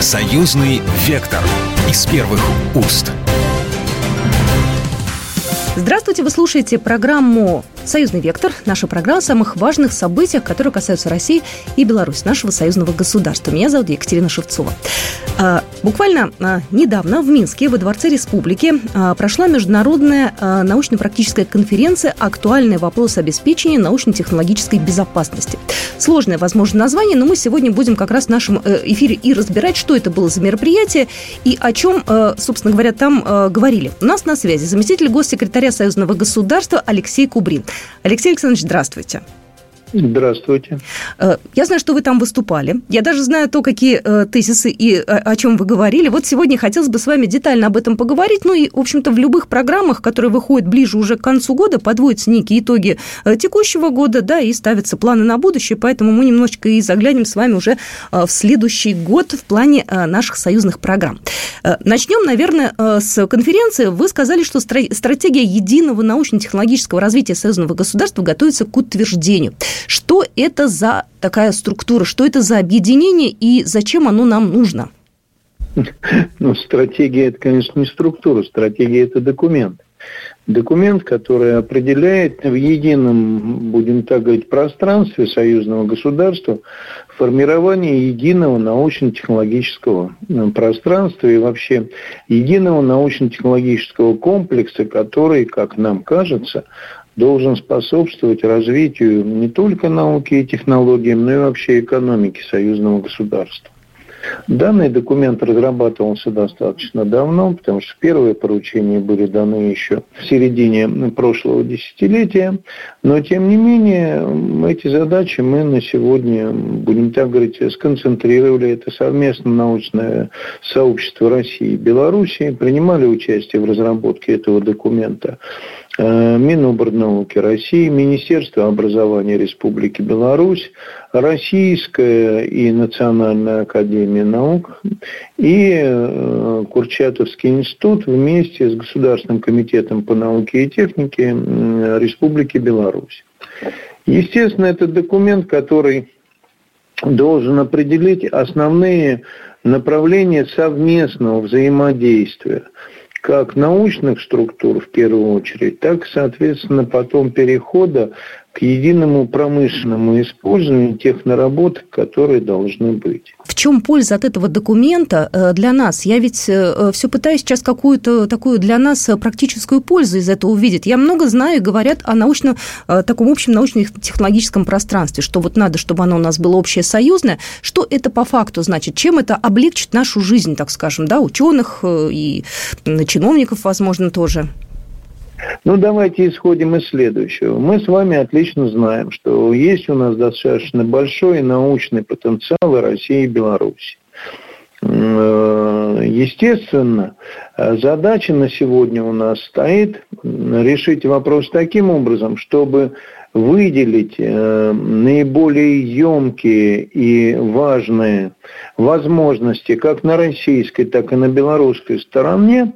Союзный вектор из первых уст. Здравствуйте, вы слушаете программу «Союзный вектор», наша программа о самых важных событиях, которые касаются России и Беларуси, нашего союзного государства. Меня зовут Екатерина Шевцова. А, буквально а, недавно в Минске, во Дворце Республики, а, прошла международная научно-практическая конференция «Актуальные вопросы обеспечения научно-технологической безопасности». Сложное, возможно, название, но мы сегодня будем как раз в нашем э, эфире и разбирать, что это было за мероприятие и о чем, э, собственно говоря, там э, говорили. У нас на связи заместитель госсекретаря Союзного государства Алексей Кубрин. Алексей Александрович, здравствуйте. Здравствуйте. Э, я знаю, что вы там выступали. Я даже знаю то, какие э, тезисы и э, о чем вы говорили. Вот сегодня хотелось бы с вами детально об этом поговорить. Ну и, в общем-то, в любых программах, которые выходят ближе уже к концу года, подводятся некие итоги текущего года, да, и ставятся планы на будущее. Поэтому мы немножечко и заглянем с вами уже в следующий год в плане наших союзных программ. Начнем, наверное, с конференции. Вы сказали, что стратегия единого научно-технологического развития союзного государства готовится к утверждению. Что это за такая структура, что это за объединение и зачем оно нам нужно? Ну, стратегия – это, конечно, не структура, стратегия – это документ. Документ, который определяет в едином, будем так говорить, пространстве союзного государства формирование единого научно-технологического э, пространства и вообще единого научно-технологического комплекса, который, как нам кажется, должен способствовать развитию не только науки и технологий, но и вообще экономики союзного государства. Данный документ разрабатывался достаточно давно, потому что первые поручения были даны еще в середине прошлого десятилетия. Но, тем не менее, эти задачи мы на сегодня, будем так говорить, сконцентрировали. Это совместно научное сообщество России и Белоруссии. Принимали участие в разработке этого документа Э, Миноборнауки России, Министерство образования Республики Беларусь, Российская и Национальная академия наук и э, Курчатовский институт вместе с Государственным комитетом по науке и технике Республики Беларусь. Естественно, это документ, который должен определить основные направления совместного взаимодействия – как научных структур в первую очередь, так, соответственно, потом перехода к единому промышленному использованию тех наработок, которые должны быть. В чем польза от этого документа э, для нас? Я ведь э, все пытаюсь сейчас какую-то такую для нас практическую пользу из этого увидеть. Я много знаю, говорят о научном, э, таком общем научно-технологическом пространстве, что вот надо, чтобы оно у нас было общее союзное. Что это по факту значит? Чем это облегчит нашу жизнь, так скажем, да, ученых и чиновников, возможно, тоже? Ну, давайте исходим из следующего. Мы с вами отлично знаем, что есть у нас достаточно большой научный потенциал России и Беларуси. Э, естественно, задача на сегодня у нас стоит решить вопрос таким образом, чтобы выделить э, наиболее емкие и важные возможности как на российской, так и на белорусской стороне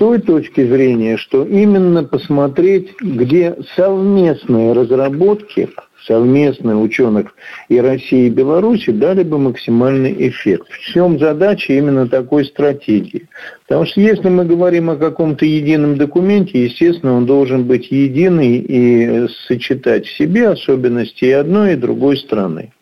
той точки зрения, что именно посмотреть, где совместные разработки, совместные ученых и России, и Беларуси дали бы максимальный эффект. В чем задача именно такой стратегии? Потому что если мы говорим о каком-то едином документе, естественно, он должен быть единый и сочетать в себе особенности и одной, и другой страны.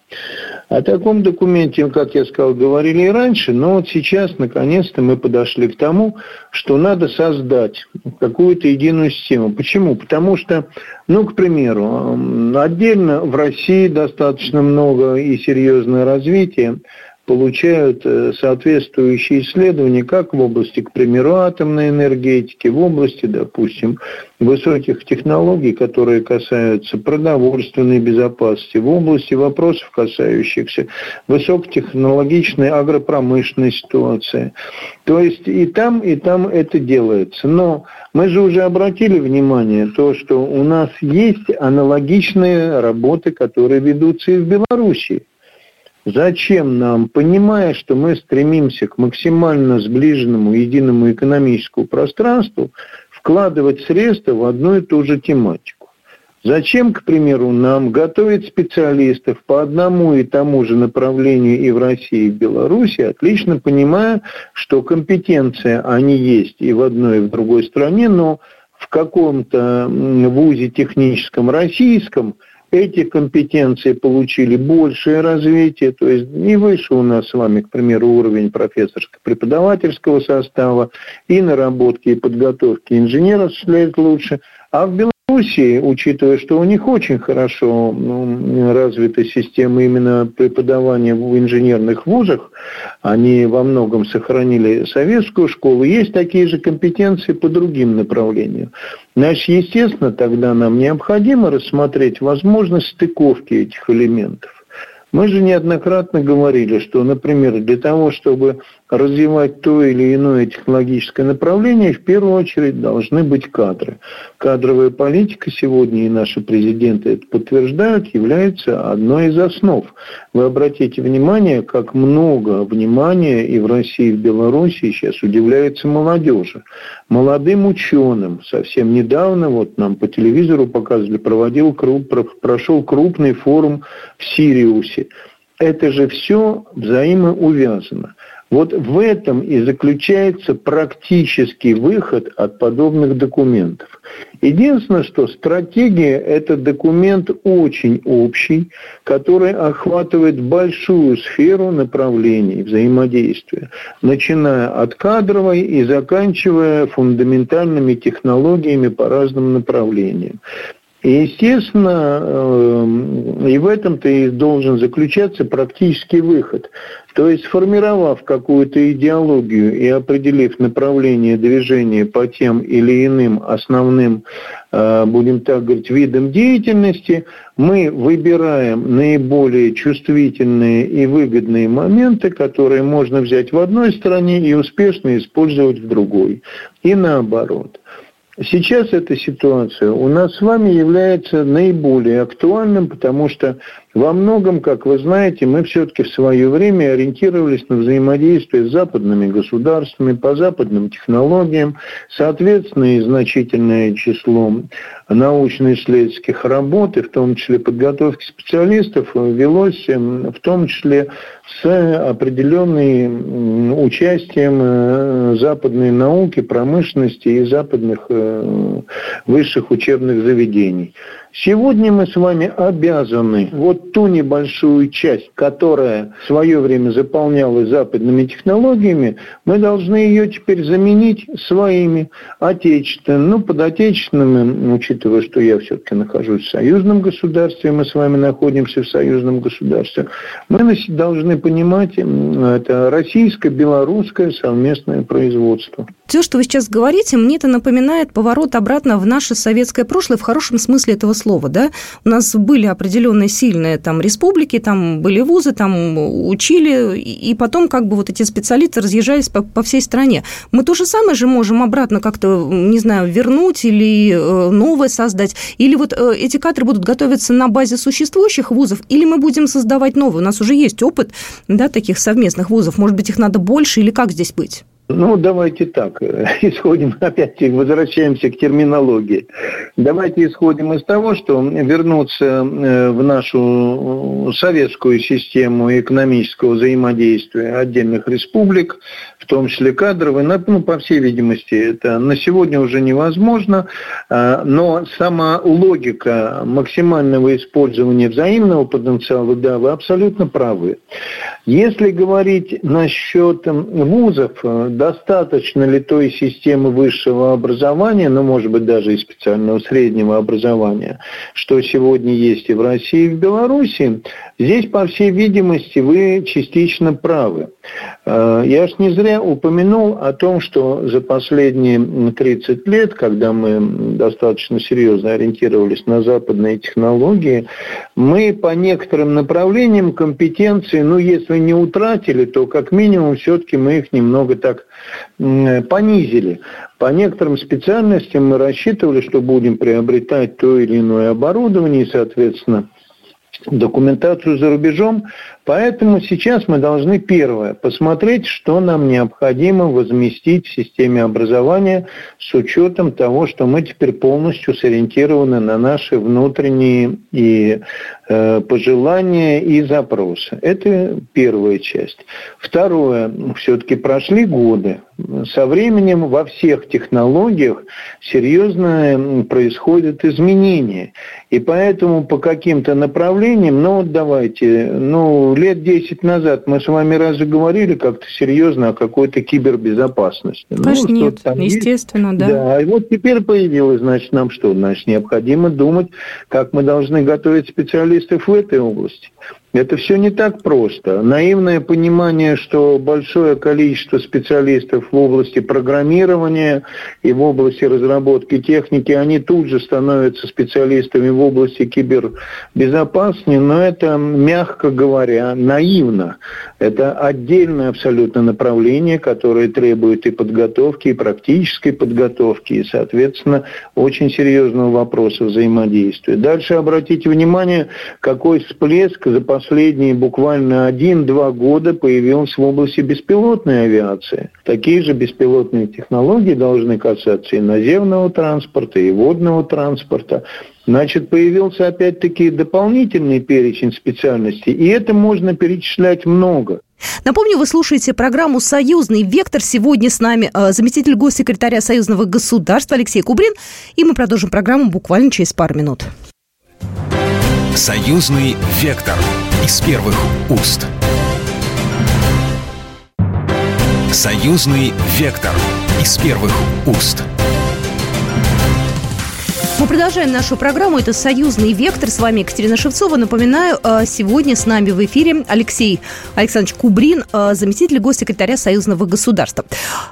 О таком документе, как я сказал, говорили и раньше, но вот сейчас, наконец-то, мы подошли к тому, что надо создать какую-то единую систему. Почему? Потому что, ну, к примеру, отдельно в России достаточно много и серьезное развитие получают э, соответствующие исследования как в области, к примеру, атомной энергетики, в области, допустим, высоких технологий, которые касаются продовольственной безопасности, в области вопросов, касающихся высокотехнологичной агропромышленной ситуации. То есть и там, и там это делается. Но мы же уже обратили внимание то, что у нас есть аналогичные работы, которые ведутся и в Беларуси. Зачем нам, понимая, что мы стремимся к максимально сближенному единому экономическому пространству, вкладывать средства в одну и ту же тематику? Зачем, к примеру, нам готовить специалистов по одному и тому же направлению и в России, и в Беларуси, отлично понимая, что компетенция они есть и в одной, и в другой стране, но в каком-то вузе техническом российском эти компетенции получили большее развитие, то есть и выше у нас с вами, к примеру, уровень профессорско-преподавательского состава, и наработки и подготовки инженеров осуществляет лучше. А в Белоруссии, учитывая, что у них очень хорошо ну, развита система именно преподавания в инженерных вузах, они во многом сохранили советскую школу, есть такие же компетенции по другим направлениям. Значит, естественно, тогда нам необходимо рассмотреть возможность стыковки этих элементов. Мы же неоднократно говорили, что, например, для того, чтобы развивать то или иное технологическое направление, в первую очередь должны быть кадры. Кадровая политика сегодня, и наши президенты это подтверждают, является одной из основ. Вы обратите внимание, как много внимания и в России, и в Беларуси сейчас удивляется молодежи. Молодым ученым. Совсем недавно, вот нам по телевизору показывали, проводил, прошел крупный форум в Сириусе. Это же все взаимоувязано. Вот в этом и заключается практический выход от подобных документов. Единственное, что стратегия – это документ очень общий, который охватывает большую сферу направлений взаимодействия, начиная от кадровой и заканчивая фундаментальными технологиями по разным направлениям. И, естественно, эм, и в этом-то и должен заключаться практический выход. То есть, сформировав какую-то идеологию и определив направление движения по тем или иным основным, э, будем так говорить, видам деятельности, мы выбираем наиболее чувствительные и выгодные моменты, которые можно взять в одной стране и успешно использовать в другой. И наоборот. Сейчас эта ситуация у нас с вами является наиболее актуальным, потому что во многом, как вы знаете, мы все-таки в свое время ориентировались на взаимодействие с западными государствами, по западным технологиям. Соответственно, и значительное число научно-исследовательских работ, и в том числе подготовки специалистов, велось эм, в том числе с определенным участием э, западной науки, промышленности и западных э, высших учебных заведений. Сегодня мы с вами обязаны вот ту небольшую часть, которая в свое время заполнялась западными технологиями, мы должны ее теперь заменить своими отечественными. Ну, под отечественными, учитывая, что я все-таки нахожусь в союзном государстве, мы с вами находимся в союзном государстве, мы должны понимать, это российско-белорусское совместное производство. Все, что вы сейчас говорите, мне это напоминает поворот обратно в наше советское прошлое в хорошем смысле этого слова, да? У нас были определенные сильные там республики, там были вузы, там учили, и потом как бы вот эти специалисты разъезжались по, по всей стране. Мы то же самое же можем обратно как-то, не знаю, вернуть или э, новое создать, или вот э, эти кадры будут готовиться на базе существующих вузов, или мы будем создавать новые. У нас уже есть опыт, да, таких совместных вузов. Может быть, их надо больше, или как здесь быть? Ну, давайте так, исходим, опять возвращаемся к терминологии. Давайте исходим из того, что вернуться э, в нашу советскую систему экономического взаимодействия отдельных республик, в том числе кадровой, ну, по всей видимости, это на сегодня уже невозможно, но сама логика максимального использования взаимного потенциала, да, вы абсолютно правы. Если говорить насчет вузов, э, достаточно ли той системы высшего образования, ну, может быть, даже и специального среднего образования, что сегодня есть и в России, и в Беларуси, здесь, по всей видимости, вы частично правы. Э, я ж не зря упомянул о том, что за последние 30 лет, когда мы достаточно серьезно ориентировались на западные технологии, мы по некоторым направлениям компетенции, ну, если не утратили, то как минимум все-таки мы их немного так понизили. По некоторым специальностям мы рассчитывали, что будем приобретать то или иное оборудование, и, соответственно, документацию за рубежом Поэтому сейчас мы должны, первое, посмотреть, что нам необходимо возместить в системе образования с учетом того, что мы теперь полностью сориентированы на наши внутренние и э, пожелания и запросы. Это первая часть. Второе, все-таки прошли годы, со временем во всех технологиях серьезно происходят изменения. И поэтому по каким-то направлениям, ну давайте, ну лет 10 назад мы с вами разве говорили как-то серьезно о какой-то кибербезопасности? Ну, Конечно, ну, нет, естественно, есть. да. Да, и вот теперь появилось, значит, нам что? Значит, необходимо думать, как мы должны готовить специалистов в этой области. Это все не так просто. Наивное понимание, что большое количество специалистов в области программирования и в области разработки техники, они тут же становятся специалистами в области кибербезопасности, но это, мягко говоря, наивно. Это отдельное абсолютно направление, которое требует и подготовки, и практической подготовки, и, соответственно, очень серьезного вопроса взаимодействия. Дальше обратите внимание, какой всплеск за последние буквально один-два года появился в области беспилотной авиации. Такие же беспилотные технологии должны касаться и наземного транспорта, и водного транспорта. Значит, появился опять-таки дополнительный перечень специальностей, и это можно перечислять много. Напомню, вы слушаете программу «Союзный вектор». Сегодня с нами э, заместитель госсекретаря Союзного государства Алексей Кубрин, и мы продолжим программу буквально через пару минут. «Союзный вектор» из первых уст. «Союзный вектор» из первых уст. Мы продолжаем нашу программу. Это «Союзный вектор». С вами Екатерина Шевцова. Напоминаю, э, сегодня с нами в эфире Алексей Александрович Кубрин, э, заместитель госсекретаря Союзного государства.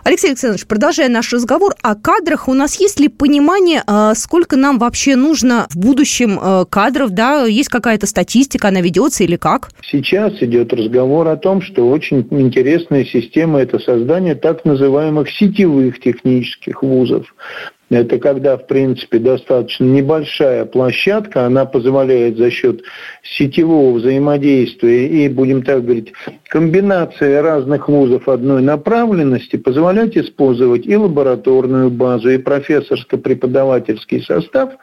Алексей Александрович, продолжая наш разговор о кадрах, у нас есть ли понимание, э, сколько нам вообще нужно в будущем кадров? Да? Есть какая-то статистика, она ведется или как? Сейчас идет разговор о том, что очень интересная система – это создание так называемых сетевых технических вузов. Это когда, в принципе, достаточно небольшая площадка, она позволяет за счет сетевого взаимодействия и, будем так говорить, комбинации разных вузов одной направленности позволять использовать и лабораторную базу, и профессорско-преподавательский состав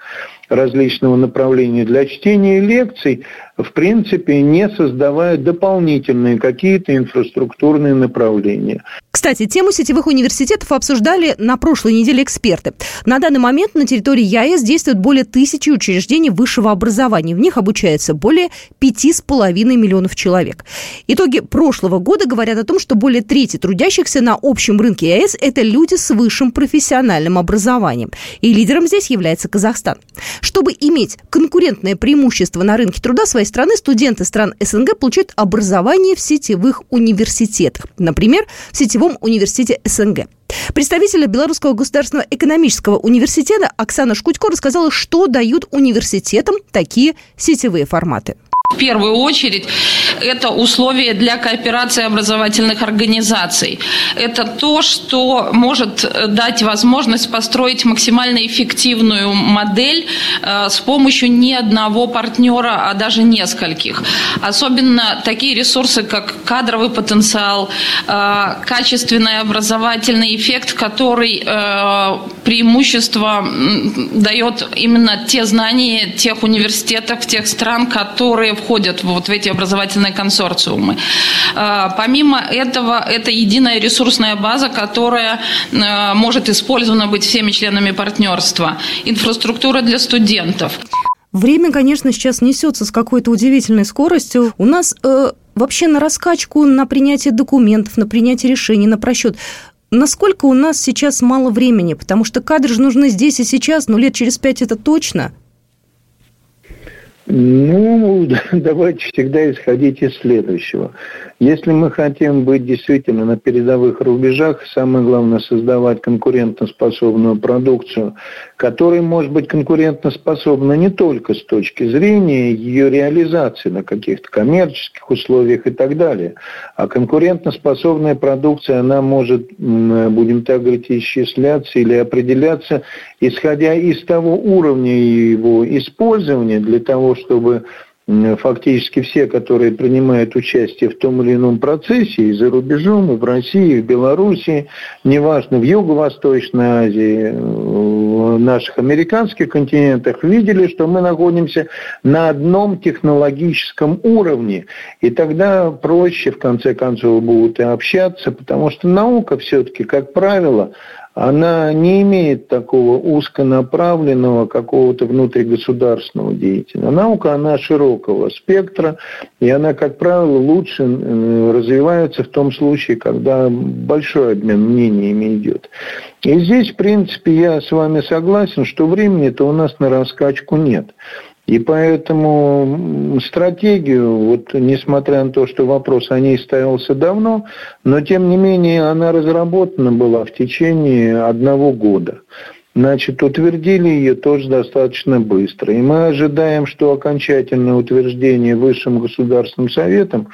различного направления для чтения лекций, в принципе, не создавая дополнительные какие-то инфраструктурные направления. Кстати, тему сетевых университетов обсуждали на прошлой неделе эксперты. На данный момент на территории ЯЭС действует более тысячи учреждений высшего образования. В них обучается более пяти с половиной миллионов человек. Итоги прошлого года говорят о том, что более трети трудящихся на общем рынке ЯЭС – это люди с высшим профессиональным образованием. И лидером здесь является Казахстан. Чтобы иметь конкурентное преимущество на рынке труда своей страны, студенты стран СНГ получают образование в сетевых университетах. Например, в сетевом университете СНГ. Представитель Белорусского государственного экономического университета Оксана Шкутько рассказала, что дают университетам такие сетевые форматы. В первую очередь, это условия для кооперации образовательных организаций. Это то, что может дать возможность построить максимально эффективную модель э, с помощью не одного партнера, а даже нескольких. Особенно такие ресурсы, как кадровый потенциал, э, качественный образовательный эффект, который э, преимущество дает именно те знания тех университетов, тех стран, которые входят вот в эти образовательные консорциумы. А, помимо этого, это единая ресурсная база, которая а, может использована быть всеми членами партнерства. Инфраструктура для студентов. Время, конечно, сейчас несется с какой-то удивительной скоростью. У нас э, вообще на раскачку, на принятие документов, на принятие решений, на просчет. Насколько у нас сейчас мало времени? Потому что кадры же нужны здесь и сейчас, но лет через пять это точно – ну, давайте всегда исходить из следующего. Если мы хотим быть действительно на передовых рубежах, самое главное создавать конкурентоспособную продукцию, которая может быть конкурентоспособна не только с точки зрения ее реализации на каких-то коммерческих условиях и так далее, а конкурентоспособная продукция, она может, будем так говорить, исчисляться или определяться, исходя из того уровня его использования для того, чтобы фактически все, которые принимают участие в том или ином процессе, и за рубежом, и в России, и в Беларуси, неважно, в Юго-Восточной Азии, в наших американских континентах, видели, что мы находимся на одном технологическом уровне. И тогда проще, в конце концов, будут и общаться, потому что наука все-таки, как правило, она не имеет такого узконаправленного какого-то внутригосударственного деятеля. Наука, она широкого спектра, и она, как правило, лучше развивается в том случае, когда большой обмен мнениями идет. И здесь, в принципе, я с вами согласен, что времени-то у нас на раскачку нет. И поэтому стратегию, вот несмотря на то, что вопрос о ней ставился давно, но тем не менее она разработана была в течение одного года. Значит, утвердили ее тоже достаточно быстро. И мы ожидаем, что окончательное утверждение Высшим Государственным Советом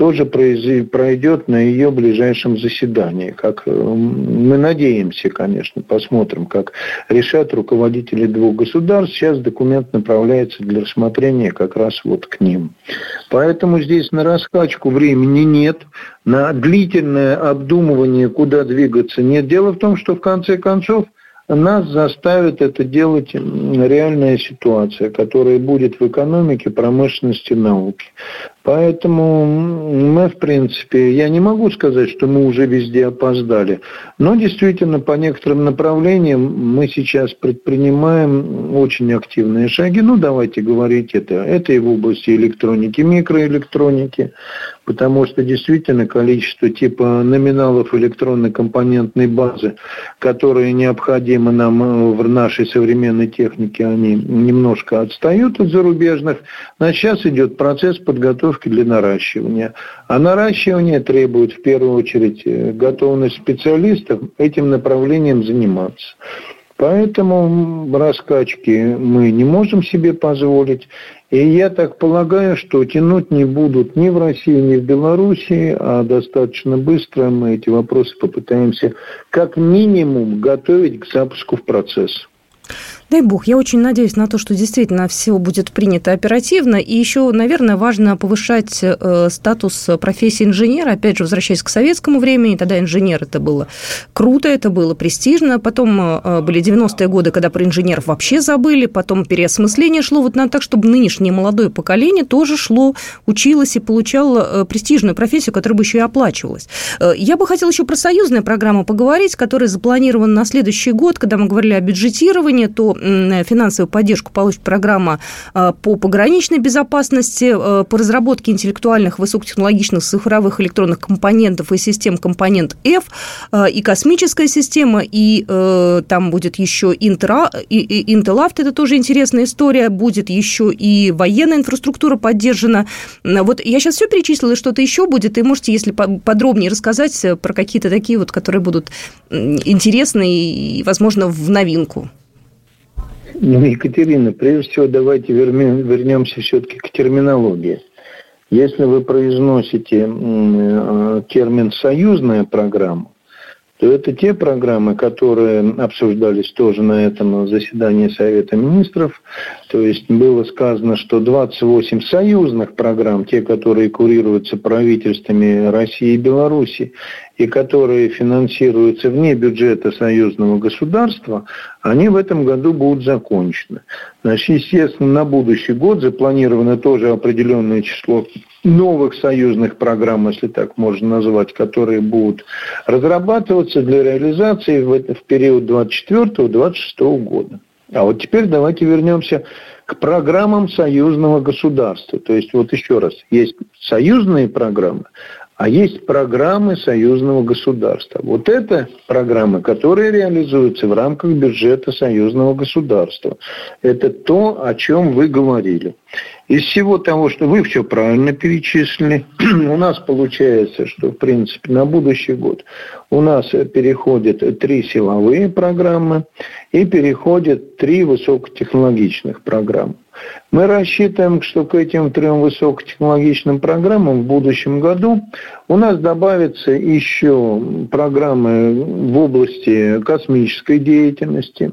тоже пройдет на ее ближайшем заседании. Как э, мы надеемся, конечно, посмотрим, как решат руководители двух государств. Сейчас документ направляется для рассмотрения как раз вот к ним. Поэтому здесь на раскачку времени нет, на длительное обдумывание, куда двигаться нет. Дело в том, что в конце концов – нас заставит это делать реальная ситуация, которая будет в экономике, промышленности, науке. Поэтому мы, в принципе, я не могу сказать, что мы уже везде опоздали, но действительно по некоторым направлениям мы сейчас предпринимаем очень активные шаги. Ну, давайте говорить это. Это и в области электроники, микроэлектроники, потому что действительно количество типа номиналов электронной компонентной базы, которые необходимы нам э, в нашей современной технике, они немножко отстают от зарубежных. А сейчас идет процесс подготовки для наращивания. А наращивание требует в первую очередь э, готовность специалистов этим направлением заниматься. Поэтому раскачки мы не можем себе позволить. И я так полагаю, что тянуть не будут ни в России, ни в Белоруссии, а достаточно быстро мы эти вопросы попытаемся как минимум готовить к запуску в процесс. Дай бог, я очень надеюсь на то, что действительно все будет принято оперативно. И еще, наверное, важно повышать э, статус профессии инженера. Опять же, возвращаясь к советскому времени, тогда инженер это было круто, это было престижно. Потом э, были 90-е годы, когда про инженеров вообще забыли. Потом переосмысление шло. Вот надо так, чтобы нынешнее молодое поколение тоже шло, училось и получало э, престижную профессию, которая бы еще и оплачивалась. Я бы хотела еще про союзную программу поговорить, которая запланирована на следующий год, когда мы говорили о бюджетировании, то финансовую поддержку получит программа а, по пограничной безопасности, а, по разработке интеллектуальных высокотехнологичных цифровых электронных компонентов и систем компонент F, и космическая система, и там будет еще Intel это тоже интересная история, будет еще и военная инфраструктура поддержана. Вот я сейчас все перечислила, что-то еще будет, и можете, если подробнее рассказать про какие-то такие вот, которые будут интересны и, возможно, в новинку. Ну, Екатерина, прежде всего давайте вернемся все-таки к терминологии. Если вы произносите э, термин «союзная программа», то это те программы, которые обсуждались тоже на этом заседании Совета Министров. То есть было сказано, что 28 союзных программ, те, которые курируются правительствами России и Беларуси, и которые финансируются вне бюджета союзного государства, они в этом году будут закончены. Значит, естественно, на будущий год запланировано тоже определенное число новых союзных программ, если так можно назвать, которые будут разрабатываться для реализации в, период 24-26 года. А вот теперь давайте вернемся к программам союзного государства. То есть вот еще раз, есть союзные программы, а есть программы союзного государства. Вот это программы, которые реализуются в рамках бюджета союзного государства. Это то, о чем вы говорили. Из всего того, что вы все правильно перечислили, у нас получается, что, в принципе, на будущий год у нас переходят три силовые программы и переходят три высокотехнологичных программы. Мы рассчитываем, что к этим трем высокотехнологичным программам в будущем году у нас добавятся еще программы в области космической деятельности.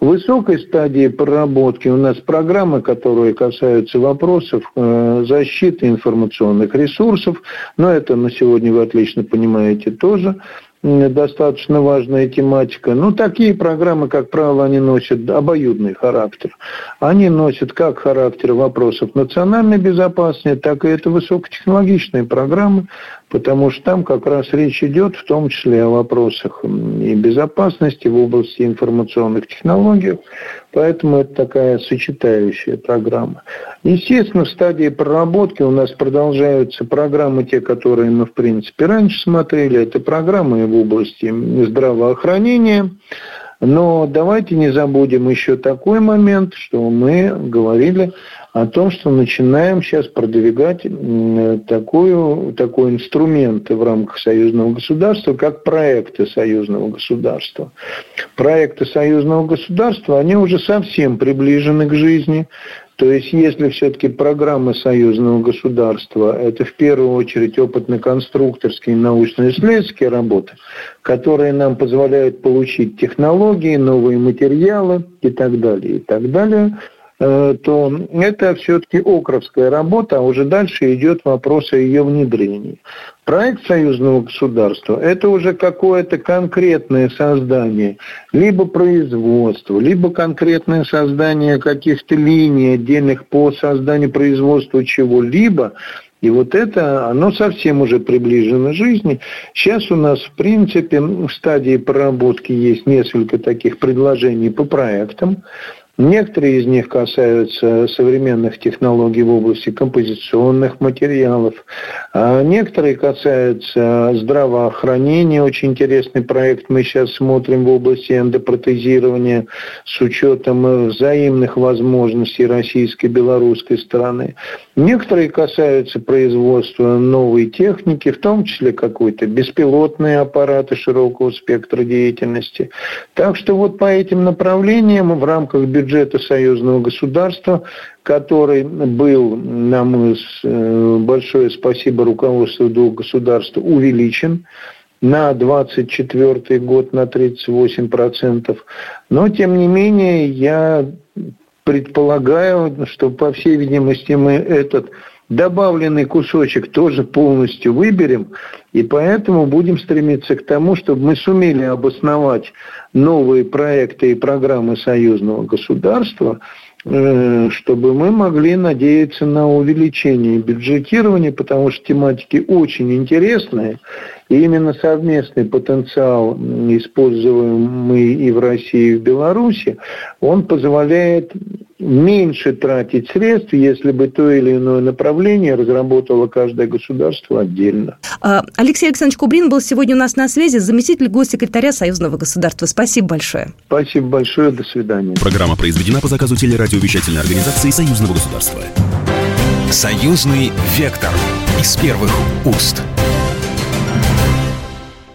Высокой стадии проработки у нас программы, которые касаются вопросов вопросов э, защиты информационных ресурсов, но это на сегодня вы отлично понимаете тоже достаточно важная тематика. Ну, такие программы, как правило, они носят обоюдный характер. Они носят как характер вопросов национальной безопасности, так и это высокотехнологичные программы, потому что там как раз речь идет в том числе о вопросах и безопасности в области информационных технологий, поэтому это такая сочетающая программа. Естественно, в стадии проработки у нас продолжаются программы, те, которые мы, в принципе, раньше смотрели, это программы в области здравоохранения, но давайте не забудем еще такой момент, что мы говорили о том, что начинаем сейчас продвигать такую, такой инструмент в рамках союзного государства, как проекты союзного государства. Проекты союзного государства, они уже совсем приближены к жизни. То есть, если все-таки программы союзного государства – это в первую очередь опытно-конструкторские научно-исследовательские работы, которые нам позволяют получить технологии, новые материалы и так далее, и так далее – то это все-таки окровская работа, а уже дальше идет вопрос о ее внедрении. Проект союзного государства – это уже какое-то конкретное создание, либо производство, либо конкретное создание каких-то линий отдельных по созданию производства чего-либо, и вот это, оно совсем уже приближено к жизни. Сейчас у нас, в принципе, в стадии проработки есть несколько таких предложений по проектам. Некоторые из них касаются современных технологий в области композиционных материалов, а некоторые касаются здравоохранения. Очень интересный проект мы сейчас смотрим в области эндопротезирования с учетом взаимных возможностей российской и белорусской стороны. Некоторые касаются производства новой техники, в том числе какой-то беспилотные аппараты широкого спектра деятельности. Так что вот по этим направлениям в рамках бюджета союзного государства, который был, на мой э, большое спасибо руководству двух государств, увеличен на 24 год на 38%. Но, тем не менее, я предполагаю, что, по всей видимости, мы этот добавленный кусочек тоже полностью выберем, и поэтому будем стремиться к тому, чтобы мы сумели обосновать новые проекты и программы союзного государства, э, чтобы мы могли надеяться на увеличение бюджетирования, потому что тематики очень интересные, и именно совместный потенциал, используемый и в России, и в Беларуси, он позволяет меньше тратить средств, если бы то или иное направление разработало каждое государство отдельно. А, Алексей Александрович Кубрин был сегодня у нас на связи, заместитель госсекретаря Союзного государства. Спасибо большое. Спасибо большое, до свидания. Программа произведена по заказу телерадиовещательной организации Союзного государства. Союзный вектор из первых уст.